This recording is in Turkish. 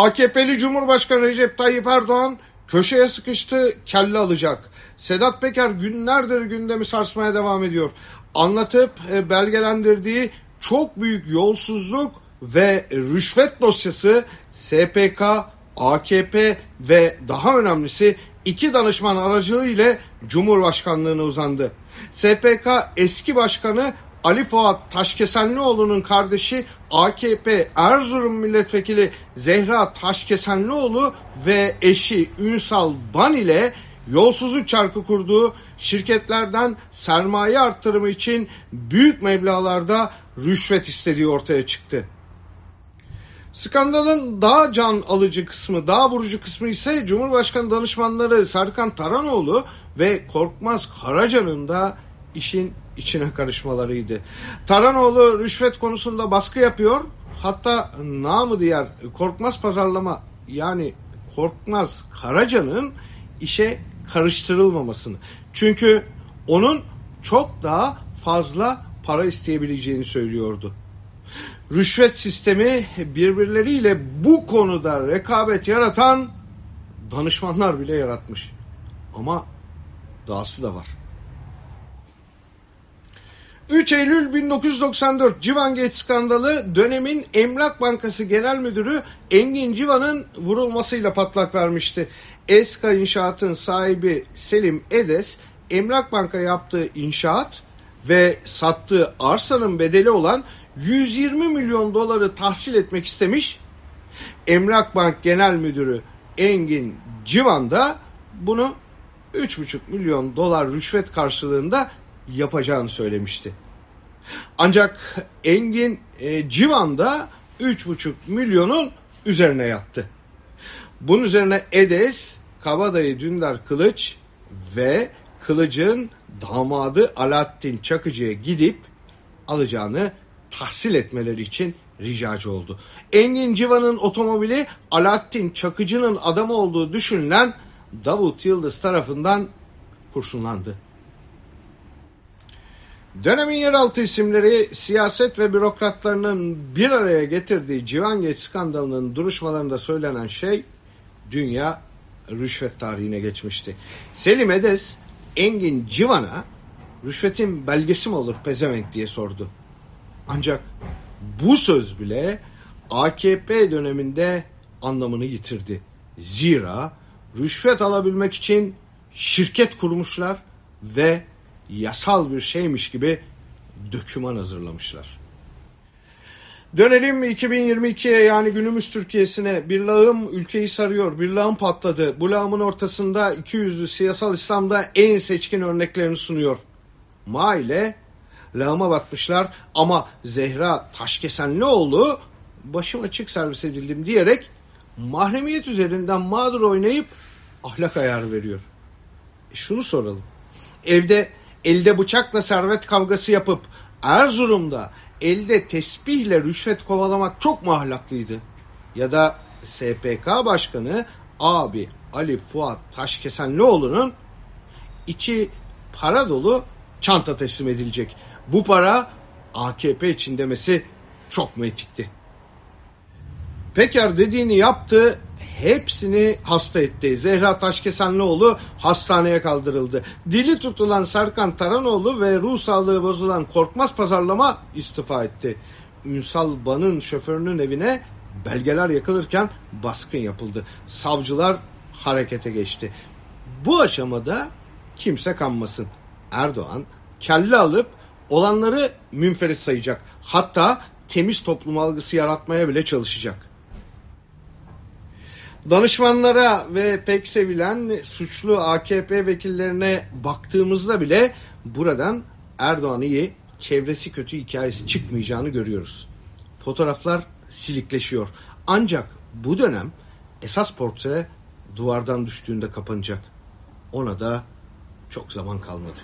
AKP'li Cumhurbaşkanı Recep Tayyip Erdoğan köşeye sıkıştı, kelle alacak. Sedat Peker günlerdir gündemi sarsmaya devam ediyor. Anlatıp e, belgelendirdiği çok büyük yolsuzluk ve rüşvet dosyası SPK, AKP ve daha önemlisi iki danışman aracılığıyla Cumhurbaşkanlığına uzandı. SPK eski başkanı Ali Fuat Taşkesenlioğlu'nun kardeşi AKP Erzurum Milletvekili Zehra Taşkesenlioğlu ve eşi Ünsal Ban ile yolsuzluk çarkı kurduğu şirketlerden sermaye arttırımı için büyük meblalarda rüşvet istediği ortaya çıktı. Skandalın daha can alıcı kısmı, daha vurucu kısmı ise Cumhurbaşkanı danışmanları Serkan Taranoğlu ve Korkmaz Karaca'nın da işin içine karışmalarıydı. Taranoğlu rüşvet konusunda baskı yapıyor. Hatta namı diğer Korkmaz Pazarlama yani Korkmaz Karaca'nın işe karıştırılmamasını. Çünkü onun çok daha fazla para isteyebileceğini söylüyordu. Rüşvet sistemi birbirleriyle bu konuda rekabet yaratan danışmanlar bile yaratmış. Ama dahası da var. 3 Eylül 1994 Civangate skandalı dönemin Emlak Bankası Genel Müdürü Engin Civan'ın vurulmasıyla patlak vermişti. Eska İnşaat'ın sahibi Selim Edes, Emlak Banka yaptığı inşaat ve sattığı arsanın bedeli olan 120 milyon doları tahsil etmek istemiş. Emlak Bank Genel Müdürü Engin Civan da bunu 3,5 milyon dolar rüşvet karşılığında yapacağını söylemişti. Ancak Engin e, Civan da 3,5 milyonun üzerine yattı. Bunun üzerine Edes, Kabadayı Dündar Kılıç ve Kılıç'ın damadı Alaaddin Çakıcı'ya gidip alacağını tahsil etmeleri için ricacı oldu. Engin Civan'ın otomobili Alaaddin Çakıcı'nın adamı olduğu düşünülen Davut Yıldız tarafından kurşunlandı. Dönemin yeraltı isimleri siyaset ve bürokratlarının bir araya getirdiği Civangeç skandalının duruşmalarında söylenen şey dünya rüşvet tarihine geçmişti. Selim Edes Engin Civan'a rüşvetin belgesi mi olur pezevenk diye sordu. Ancak bu söz bile AKP döneminde anlamını yitirdi. Zira rüşvet alabilmek için şirket kurmuşlar ve yasal bir şeymiş gibi döküman hazırlamışlar. Dönelim 2022'ye yani günümüz Türkiye'sine. Bir lağım ülkeyi sarıyor. Bir lağım patladı. Bu lağımın ortasında iki yüzlü siyasal İslam'da en seçkin örneklerini sunuyor. Ma ile lağıma batmışlar ama Zehra Taşkesenlioğlu başım açık servis edildim diyerek mahremiyet üzerinden mağdur oynayıp ahlak ayarı veriyor. E şunu soralım. Evde elde bıçakla servet kavgası yapıp Erzurum'da elde tesbihle rüşvet kovalamak çok mu ahlaklıydı? Ya da SPK Başkanı abi Ali Fuat Taşkesenlioğlu'nun içi para dolu çanta teslim edilecek. Bu para AKP için demesi çok mu etikti? Peker dediğini yaptı, hepsini hasta etti. Zehra Taşkesenlioğlu hastaneye kaldırıldı. Dili tutulan Serkan Taranoğlu ve ruh sağlığı bozulan Korkmaz Pazarlama istifa etti. Ünsal Ban'ın şoförünün evine belgeler yakılırken baskın yapıldı. Savcılar harekete geçti. Bu aşamada kimse kanmasın. Erdoğan kelle alıp olanları münferit sayacak. Hatta temiz toplum algısı yaratmaya bile çalışacak. Danışmanlara ve pek sevilen suçlu AKP vekillerine baktığımızda bile buradan Erdoğan iyi, çevresi kötü hikayesi çıkmayacağını görüyoruz. Fotoğraflar silikleşiyor. Ancak bu dönem esas portre duvardan düştüğünde kapanacak. Ona da çok zaman kalmadı.